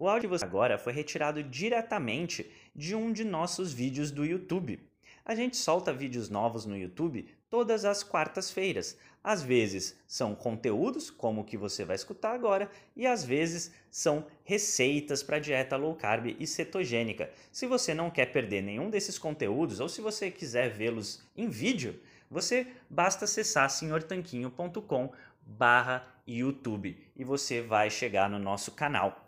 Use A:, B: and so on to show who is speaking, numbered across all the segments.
A: O áudio você agora foi retirado diretamente de um de nossos vídeos do YouTube. A gente solta vídeos novos no YouTube todas as quartas-feiras. Às vezes são conteúdos, como o que você vai escutar agora, e às vezes são receitas para dieta low carb e cetogênica. Se você não quer perder nenhum desses conteúdos ou se você quiser vê-los em vídeo, você basta acessar senhortanquinho.com barra YouTube e você vai chegar no nosso canal.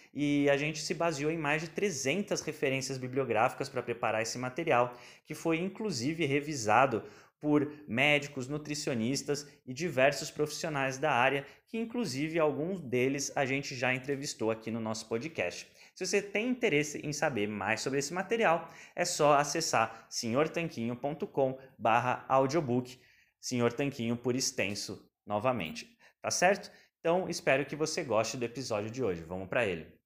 A: e a gente se baseou em mais de 300 referências bibliográficas para preparar esse material, que foi inclusive revisado por médicos, nutricionistas e diversos profissionais da área, que inclusive alguns deles a gente já entrevistou aqui no nosso podcast. Se você tem interesse em saber mais sobre esse material, é só acessar senhortanquinho.com/audiobook Senhor Tanquinho por extenso novamente. Tá certo? Então, espero que você goste do episódio de hoje. Vamos para ele.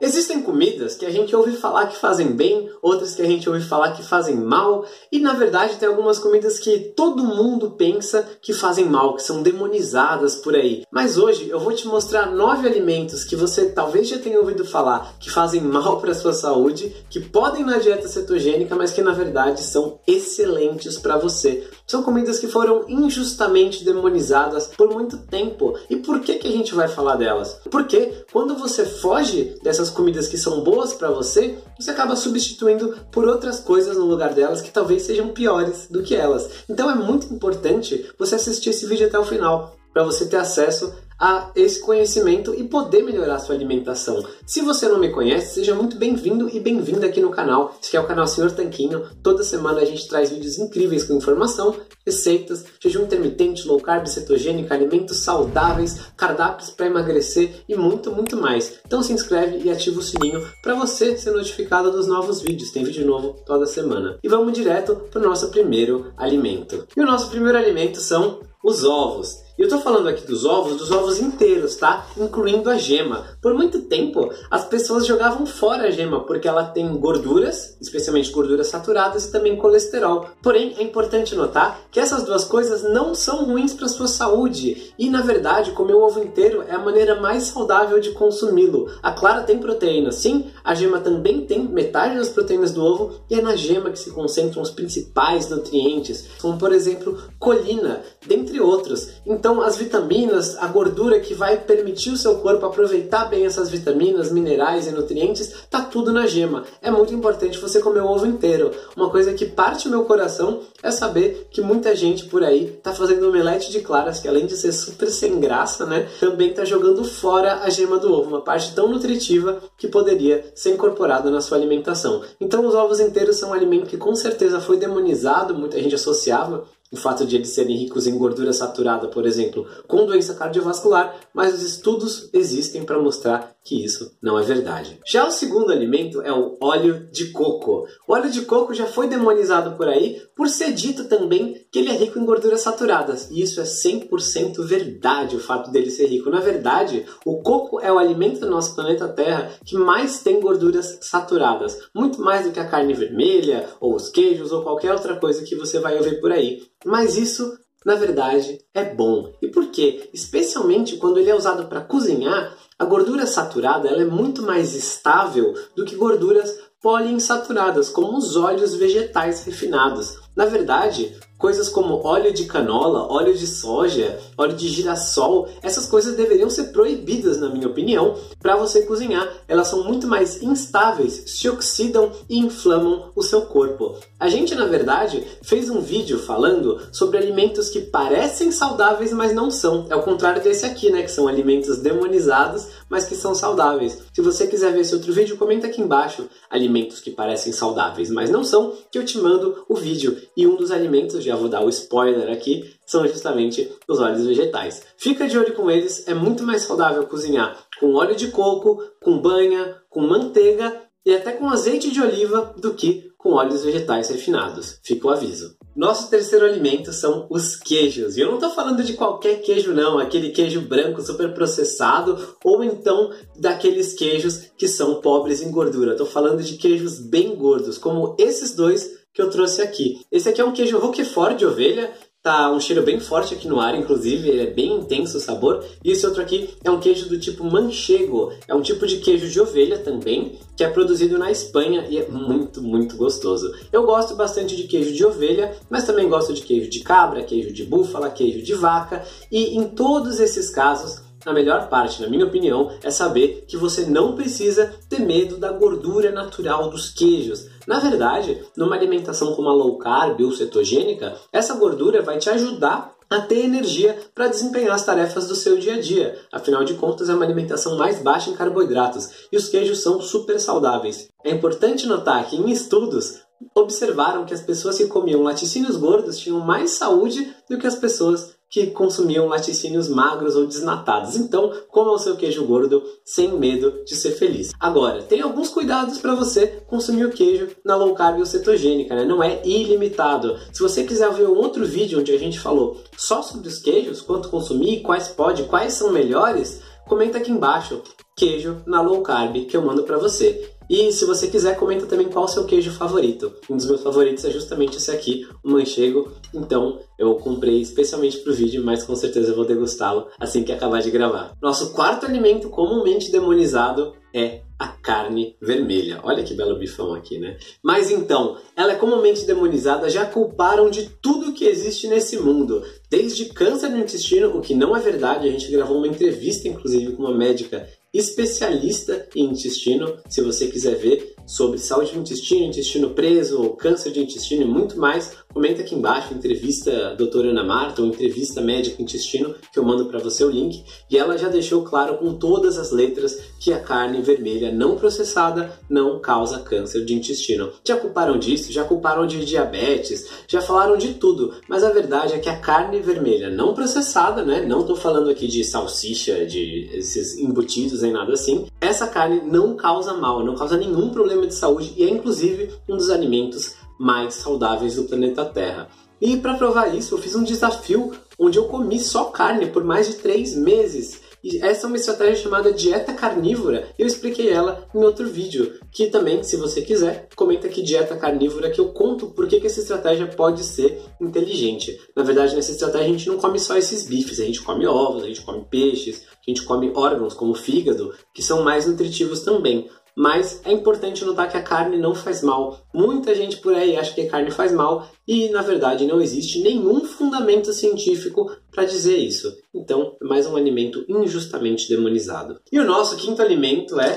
B: Existem comidas que a gente ouve falar que fazem bem, outras que a gente ouve falar que fazem mal, e na verdade tem algumas comidas que todo mundo pensa que fazem mal, que são demonizadas por aí. Mas hoje eu vou te mostrar nove alimentos que você talvez já tenha ouvido falar que fazem mal para sua saúde, que podem na dieta cetogênica, mas que na verdade são excelentes para você. São comidas que foram injustamente demonizadas por muito tempo. E por que que a gente vai falar delas? Porque quando você foge dessas essas comidas que são boas para você, você acaba substituindo por outras coisas no lugar delas que talvez sejam piores do que elas. Então é muito importante você assistir esse vídeo até o final para você ter acesso a esse conhecimento e poder melhorar sua alimentação. Se você não me conhece, seja muito bem-vindo e bem-vinda aqui no canal. Esse é o canal Senhor Tanquinho. Toda semana a gente traz vídeos incríveis com informação, receitas, jejum intermitente, low carb, cetogênica, alimentos saudáveis, cardápios para emagrecer e muito, muito mais. Então se inscreve e ativa o sininho para você ser notificado dos novos vídeos. Tem vídeo novo toda semana. E vamos direto para o nosso primeiro alimento. E o nosso primeiro alimento são os ovos. E eu tô falando aqui dos ovos, dos ovos inteiros, tá? Incluindo a gema. Por muito tempo, as pessoas jogavam fora a gema porque ela tem gorduras, especialmente gorduras saturadas e também colesterol. Porém, é importante notar que essas duas coisas não são ruins para sua saúde. E na verdade, comer o ovo inteiro é a maneira mais saudável de consumi-lo. A clara tem proteína, sim, a gema também tem metade das proteínas do ovo e é na gema que se concentram os principais nutrientes, como por exemplo, colina, dentre outros. Então, as vitaminas, a gordura que vai permitir o seu corpo aproveitar bem essas vitaminas, minerais e nutrientes, tá tudo na gema. É muito importante você comer o ovo inteiro. Uma coisa que parte o meu coração é saber que muita gente por aí tá fazendo omelete de claras, que além de ser super sem graça, né, também tá jogando fora a gema do ovo, uma parte tão nutritiva que poderia ser incorporada na sua alimentação. Então, os ovos inteiros são um alimento que com certeza foi demonizado, muita gente associava o fato de eles serem ricos em gordura saturada, por exemplo, com doença cardiovascular, mas os estudos existem para mostrar que isso não é verdade. Já o segundo alimento é o óleo de coco. O óleo de coco já foi demonizado por aí por ser dito também que ele é rico em gorduras saturadas. E isso é 100% verdade, o fato dele ser rico. Na verdade, o coco é o alimento do nosso planeta Terra que mais tem gorduras saturadas. Muito mais do que a carne vermelha, ou os queijos, ou qualquer outra coisa que você vai ouvir por aí. Mas isso na verdade, é bom. E por quê? Especialmente quando ele é usado para cozinhar, a gordura saturada ela é muito mais estável do que gorduras poliinsaturadas, como os óleos vegetais refinados. Na verdade, Coisas como óleo de canola, óleo de soja, óleo de girassol, essas coisas deveriam ser proibidas, na minha opinião, para você cozinhar. Elas são muito mais instáveis, se oxidam e inflamam o seu corpo. A gente, na verdade, fez um vídeo falando sobre alimentos que parecem saudáveis, mas não são. É o contrário desse aqui, né? Que são alimentos demonizados, mas que são saudáveis. Se você quiser ver esse outro vídeo, comenta aqui embaixo alimentos que parecem saudáveis, mas não são, que eu te mando o vídeo. E um dos alimentos, já já vou dar o spoiler aqui, são justamente os óleos vegetais. Fica de olho com eles, é muito mais saudável cozinhar com óleo de coco, com banha, com manteiga e até com azeite de oliva do que com óleos vegetais refinados. Fica o aviso. Nosso terceiro alimento são os queijos. E eu não estou falando de qualquer queijo, não, aquele queijo branco super processado ou então daqueles queijos que são pobres em gordura. Estou falando de queijos bem gordos, como esses dois que eu trouxe aqui. Esse aqui é um queijo Roquefort de ovelha Tá um cheiro bem forte aqui no ar, inclusive, ele é bem intenso o sabor. E esse outro aqui é um queijo do tipo manchego. É um tipo de queijo de ovelha também, que é produzido na Espanha e é muito, muito gostoso. Eu gosto bastante de queijo de ovelha, mas também gosto de queijo de cabra, queijo de búfala, queijo de vaca. E em todos esses casos, a melhor parte, na minha opinião, é saber que você não precisa ter medo da gordura natural dos queijos. Na verdade, numa alimentação como a low carb ou cetogênica, essa gordura vai te ajudar a ter energia para desempenhar as tarefas do seu dia a dia. Afinal de contas, é uma alimentação mais baixa em carboidratos e os queijos são super saudáveis. É importante notar que em estudos observaram que as pessoas que comiam laticínios gordos tinham mais saúde do que as pessoas que consumiam laticínios magros ou desnatados. Então, coma o seu queijo gordo sem medo de ser feliz. Agora, tem alguns cuidados para você consumir o queijo na low carb ou cetogênica, né? Não é ilimitado. Se você quiser ver um outro vídeo onde a gente falou só sobre os queijos, quanto consumir, quais pode, quais são melhores, comenta aqui embaixo queijo na low carb que eu mando para você. E se você quiser, comenta também qual é o seu queijo favorito. Um dos meus favoritos é justamente esse aqui, o manchego. Então eu comprei especialmente para o vídeo, mas com certeza eu vou degustá-lo assim que acabar de gravar. Nosso quarto alimento comumente demonizado é a carne vermelha. Olha que belo bifão aqui, né? Mas então, ela é comumente demonizada, já culparam de tudo que existe nesse mundo, desde câncer no intestino, o que não é verdade. A gente gravou uma entrevista, inclusive, com uma médica especialista em intestino, se você quiser ver sobre saúde do intestino, intestino preso, câncer de intestino e muito mais, comenta aqui embaixo, entrevista a doutora Ana Marta ou entrevista médica intestino, que eu mando para você o link, e ela já deixou claro com todas as letras que a carne vermelha não processada não causa câncer de intestino. Já culparam disso, já culparam de diabetes, já falaram de tudo, mas a verdade é que a carne vermelha não processada, né, não estou falando aqui de salsicha, de esses embutidos nem nada assim, essa carne não causa mal, não causa nenhum problema de saúde e é inclusive um dos alimentos mais saudáveis do planeta Terra. E para provar isso, eu fiz um desafio onde eu comi só carne por mais de três meses. E essa é uma estratégia chamada dieta carnívora. Eu expliquei ela em outro vídeo, que também, se você quiser, comenta aqui dieta carnívora que eu conto por que essa estratégia pode ser inteligente. Na verdade, nessa estratégia a gente não come só esses bifes, a gente come ovos, a gente come peixes, a gente come órgãos como fígado, que são mais nutritivos também mas é importante notar que a carne não faz mal. Muita gente por aí acha que a carne faz mal e, na verdade, não existe nenhum fundamento científico para dizer isso. Então, é mais um alimento injustamente demonizado. E o nosso quinto alimento é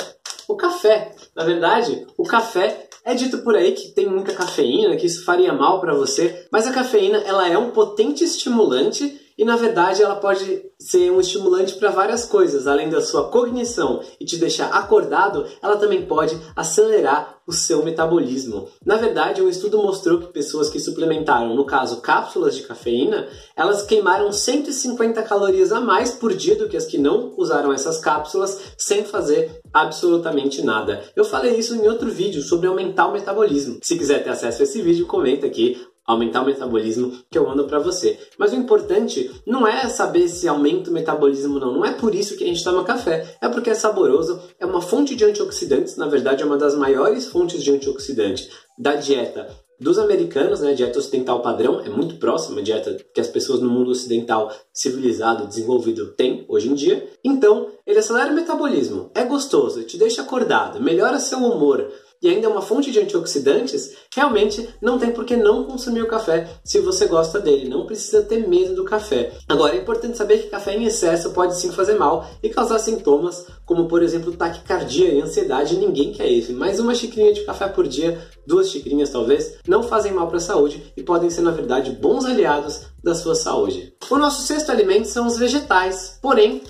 B: o café. Na verdade, o café é dito por aí que tem muita cafeína, que isso faria mal para você, mas a cafeína ela é um potente estimulante e na verdade ela pode ser um estimulante para várias coisas, além da sua cognição e te deixar acordado, ela também pode acelerar o seu metabolismo. Na verdade, um estudo mostrou que pessoas que suplementaram, no caso, cápsulas de cafeína, elas queimaram 150 calorias a mais por dia do que as que não usaram essas cápsulas sem fazer absolutamente nada. Eu falei isso em outro vídeo sobre aumentar o metabolismo. Se quiser ter acesso a esse vídeo, comenta aqui aumentar o metabolismo que eu mando para você. Mas o importante não é saber se aumenta o metabolismo não, não é por isso que a gente toma café, é porque é saboroso, é uma fonte de antioxidantes, na verdade é uma das maiores fontes de antioxidante da dieta dos americanos, né, dieta ocidental padrão, é muito próxima à dieta que as pessoas no mundo ocidental civilizado, desenvolvido têm hoje em dia. Então, ele acelera o metabolismo, é gostoso, te deixa acordado, melhora seu humor, e ainda é uma fonte de antioxidantes, realmente não tem por que não consumir o café se você gosta dele. Não precisa ter medo do café. Agora, é importante saber que café em excesso pode sim fazer mal e causar sintomas como, por exemplo, taquicardia e ansiedade. Ninguém quer isso. Mas uma xicrinha de café por dia, duas xicrinhas talvez, não fazem mal para a saúde e podem ser, na verdade, bons aliados da sua saúde. O nosso sexto alimento são os vegetais. Porém,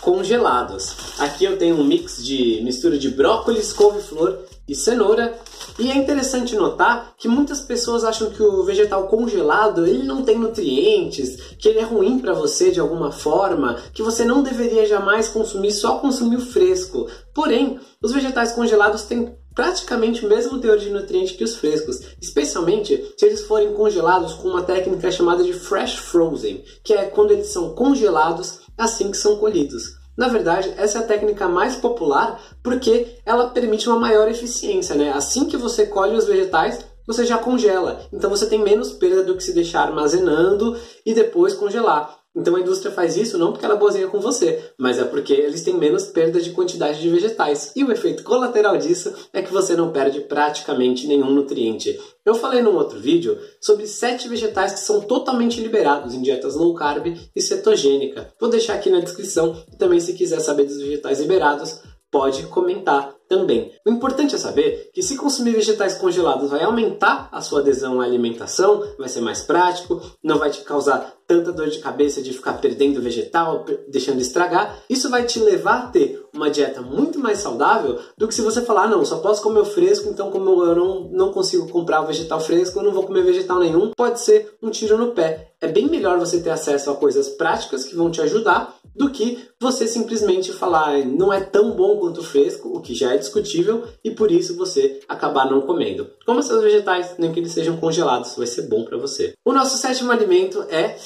B: congelados. Aqui eu tenho um mix de mistura de brócolis, couve-flor e cenoura. E é interessante notar que muitas pessoas acham que o vegetal congelado ele não tem nutrientes, que ele é ruim para você de alguma forma, que você não deveria jamais consumir, só consumir o fresco. Porém, os vegetais congelados têm praticamente o mesmo teor de nutrientes que os frescos, especialmente se eles forem congelados com uma técnica chamada de fresh frozen, que é quando eles são congelados assim que são colhidos. Na verdade, essa é a técnica mais popular porque ela permite uma maior eficiência, né? Assim que você colhe os vegetais, você já congela. Então você tem menos perda do que se deixar armazenando e depois congelar. Então a indústria faz isso não porque ela é boazinha com você, mas é porque eles têm menos perda de quantidade de vegetais. E o efeito colateral disso é que você não perde praticamente nenhum nutriente. Eu falei num outro vídeo sobre sete vegetais que são totalmente liberados em dietas low carb e cetogênica. Vou deixar aqui na descrição e também se quiser saber dos vegetais liberados, pode comentar também. O importante é saber que se consumir vegetais congelados vai aumentar a sua adesão à alimentação, vai ser mais prático, não vai te causar tanta dor de cabeça de ficar perdendo vegetal, deixando estragar. Isso vai te levar a ter uma dieta muito mais saudável do que se você falar, ah, não, só posso comer o fresco, então como eu não, não consigo comprar o vegetal fresco, eu não vou comer vegetal nenhum. Pode ser um tiro no pé. É bem melhor você ter acesso a coisas práticas que vão te ajudar do que você simplesmente falar não é tão bom quanto o fresco, o que já é discutível, e por isso você acabar não comendo. Coma seus vegetais, nem que eles sejam congelados, vai ser bom para você. O nosso sétimo alimento é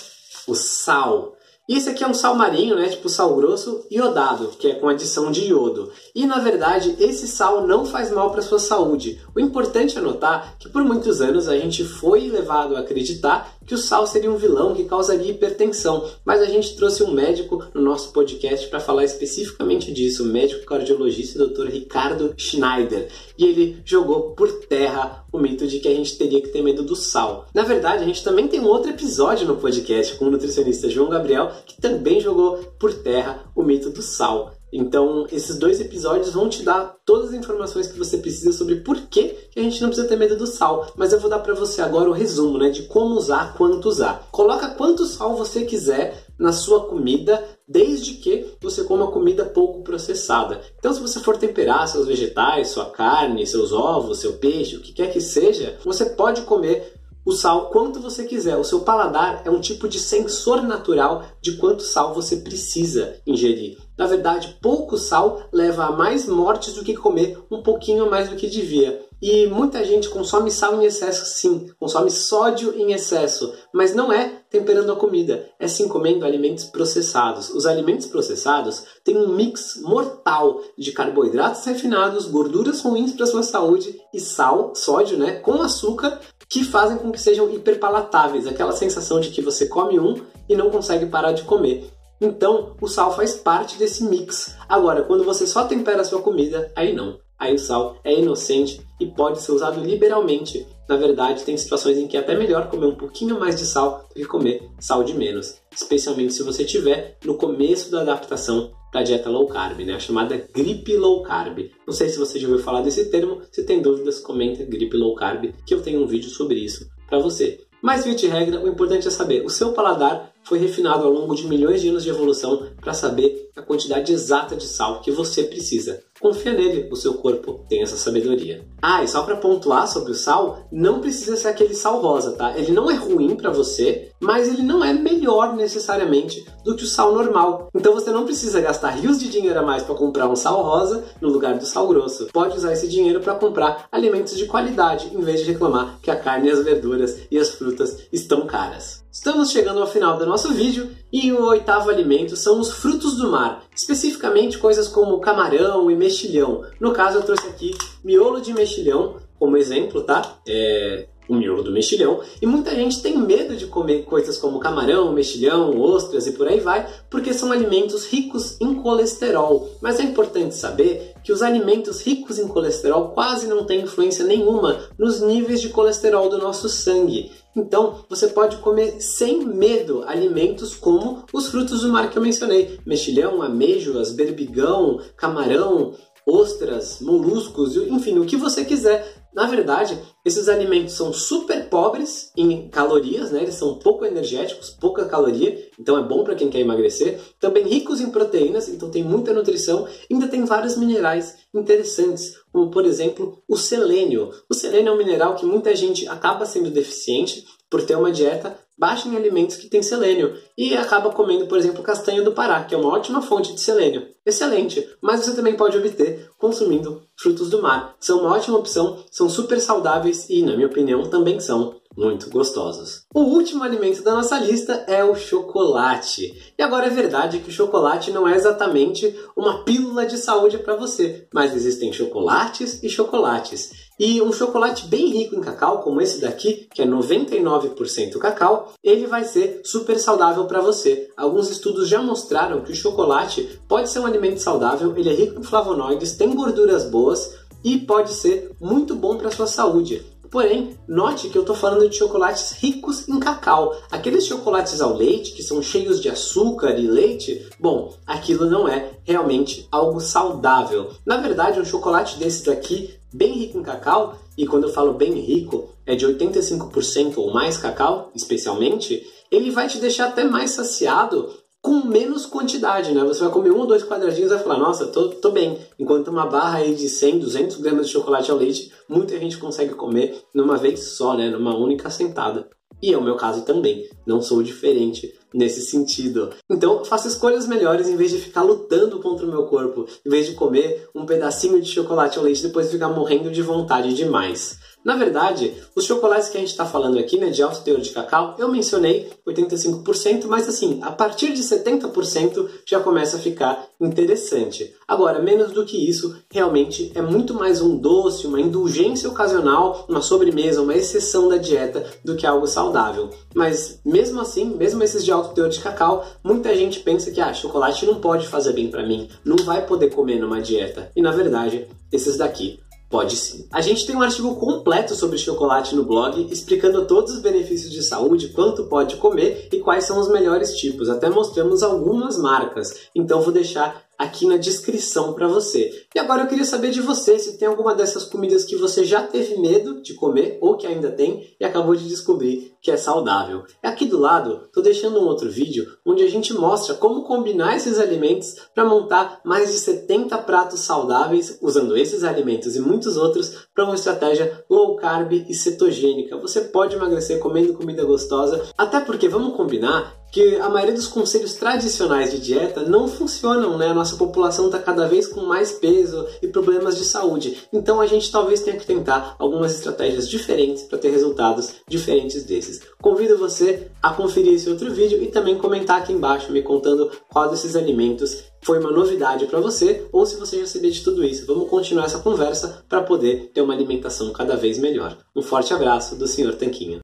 B: o sal. E esse aqui é um sal marinho, né, tipo sal grosso, iodado, que é com adição de iodo. E na verdade, esse sal não faz mal para sua saúde. O importante é notar que por muitos anos a gente foi levado a acreditar que o sal seria um vilão que causaria hipertensão, mas a gente trouxe um médico no nosso podcast para falar especificamente disso, o médico cardiologista Dr. Ricardo Schneider, e ele jogou por terra o mito de que a gente teria que ter medo do sal. Na verdade, a gente também tem um outro episódio no podcast com o nutricionista João Gabriel que também jogou por terra o mito do sal. Então, esses dois episódios vão te dar todas as informações que você precisa sobre por que, a gente não precisa ter medo do sal. Mas eu vou dar para você agora o resumo, né, de como usar, quanto usar. Coloca quanto sal você quiser na sua comida, desde que você coma comida pouco processada. Então, se você for temperar seus vegetais, sua carne, seus ovos, seu peixe, o que quer que seja, você pode comer o sal quanto você quiser. O seu paladar é um tipo de sensor natural de quanto sal você precisa ingerir. Na verdade, pouco sal leva a mais mortes do que comer um pouquinho mais do que devia. E muita gente consome sal em excesso, sim, consome sódio em excesso, mas não é temperando a comida, é sim comendo alimentos processados. Os alimentos processados têm um mix mortal de carboidratos refinados, gorduras ruins para sua saúde e sal, sódio, né, com açúcar que fazem com que sejam hiperpalatáveis, aquela sensação de que você come um e não consegue parar de comer. Então, o sal faz parte desse mix. Agora, quando você só tempera a sua comida, aí não. Aí o sal é inocente e pode ser usado liberalmente. Na verdade, tem situações em que é até melhor comer um pouquinho mais de sal do que comer sal de menos, especialmente se você estiver no começo da adaptação da dieta low carb, né? a chamada gripe low carb. Não sei se você já ouviu falar desse termo, se tem dúvidas, comenta gripe low carb, que eu tenho um vídeo sobre isso para você. Mas via de regra, o importante é saber, o seu paladar foi refinado ao longo de milhões de anos de evolução para saber a quantidade exata de sal que você precisa confia nele, o seu corpo tem essa sabedoria. Ah, e só para pontuar sobre o sal, não precisa ser aquele sal rosa, tá? Ele não é ruim para você, mas ele não é melhor necessariamente do que o sal normal. Então você não precisa gastar rios de dinheiro a mais para comprar um sal rosa no lugar do sal grosso. Pode usar esse dinheiro para comprar alimentos de qualidade em vez de reclamar que a carne, as verduras e as frutas estão caras. Estamos chegando ao final do nosso vídeo e o oitavo alimento são os frutos do mar, especificamente coisas como camarão e mexilhão. No caso, eu trouxe aqui miolo de mexilhão como exemplo, tá? É, o miolo do mexilhão, e muita gente tem medo de comer coisas como camarão, mexilhão, ostras e por aí vai, porque são alimentos ricos em colesterol. Mas é importante saber que os alimentos ricos em colesterol quase não têm influência nenhuma nos níveis de colesterol do nosso sangue. Então, você pode comer sem medo alimentos como os frutos do mar que eu mencionei: mexilhão, amêijoas, berbigão, camarão, ostras, moluscos, enfim, o que você quiser. Na verdade, esses alimentos são super pobres em calorias, né? Eles são pouco energéticos, pouca caloria, então é bom para quem quer emagrecer. Também ricos em proteínas, então tem muita nutrição. Ainda tem vários minerais interessantes, como por exemplo o selênio. O selênio é um mineral que muita gente acaba sendo deficiente por ter uma dieta baixa em alimentos que têm selênio e acaba comendo, por exemplo, castanha do Pará, que é uma ótima fonte de selênio. Excelente, mas você também pode obter consumindo frutos do mar. São uma ótima opção, são super saudáveis e, na minha opinião, também são muito gostosos. O último alimento da nossa lista é o chocolate. E agora é verdade que o chocolate não é exatamente uma pílula de saúde para você, mas existem chocolates e chocolates. E um chocolate bem rico em cacau, como esse daqui, que é 99% cacau, ele vai ser super saudável para você. Alguns estudos já mostraram que o chocolate pode ser um alimento saudável, ele é rico em flavonoides, tem gorduras boas e pode ser muito bom para sua saúde. Porém, note que eu estou falando de chocolates ricos em cacau. Aqueles chocolates ao leite, que são cheios de açúcar e leite, bom, aquilo não é realmente algo saudável. Na verdade, um chocolate desse daqui, bem rico em cacau, e quando eu falo bem rico, é de 85% ou mais cacau, especialmente, ele vai te deixar até mais saciado com menos quantidade, né? Você vai comer um ou dois quadradinhos e vai falar, nossa, tô, tô bem. Enquanto uma barra aí de 100, 200 gramas de chocolate ao leite, muita gente consegue comer numa vez só, né? Numa única sentada. E é o meu caso também, não sou diferente nesse sentido. Então, faça escolhas melhores em vez de ficar lutando contra o meu corpo, em vez de comer um pedacinho de chocolate ao leite e depois ficar morrendo de vontade demais. Na verdade, os chocolates que a gente está falando aqui, né, de alto teor de cacau, eu mencionei 85%, mas assim, a partir de 70% já começa a ficar interessante. Agora, menos do que isso, realmente é muito mais um doce, uma indulgência ocasional, uma sobremesa, uma exceção da dieta do que algo saudável. Mas mesmo assim, mesmo esses de alto teor de cacau, muita gente pensa que ah, chocolate não pode fazer bem para mim, não vai poder comer numa dieta. E na verdade, esses daqui Pode sim. A gente tem um artigo completo sobre chocolate no blog, explicando todos os benefícios de saúde, quanto pode comer e quais são os melhores tipos. Até mostramos algumas marcas. Então vou deixar aqui na descrição para você. E agora eu queria saber de você se tem alguma dessas comidas que você já teve medo de comer ou que ainda tem e acabou de descobrir que é saudável. Aqui do lado, estou deixando um outro vídeo onde a gente mostra como combinar esses alimentos para montar mais de 70 pratos saudáveis usando esses alimentos e muitos outros para uma estratégia low carb e cetogênica. Você pode emagrecer comendo comida gostosa, até porque vamos combinar que a maioria dos conselhos tradicionais de dieta não funcionam, né? A nossa população está cada vez com mais peso e problemas de saúde. Então a gente talvez tenha que tentar algumas estratégias diferentes para ter resultados diferentes desses. Convido você a conferir esse outro vídeo e também comentar aqui embaixo me contando qual desses alimentos foi uma novidade para você ou se você já sabia de tudo isso. Vamos continuar essa conversa para poder ter uma alimentação cada vez melhor. Um forte abraço do Sr. Tanquinho.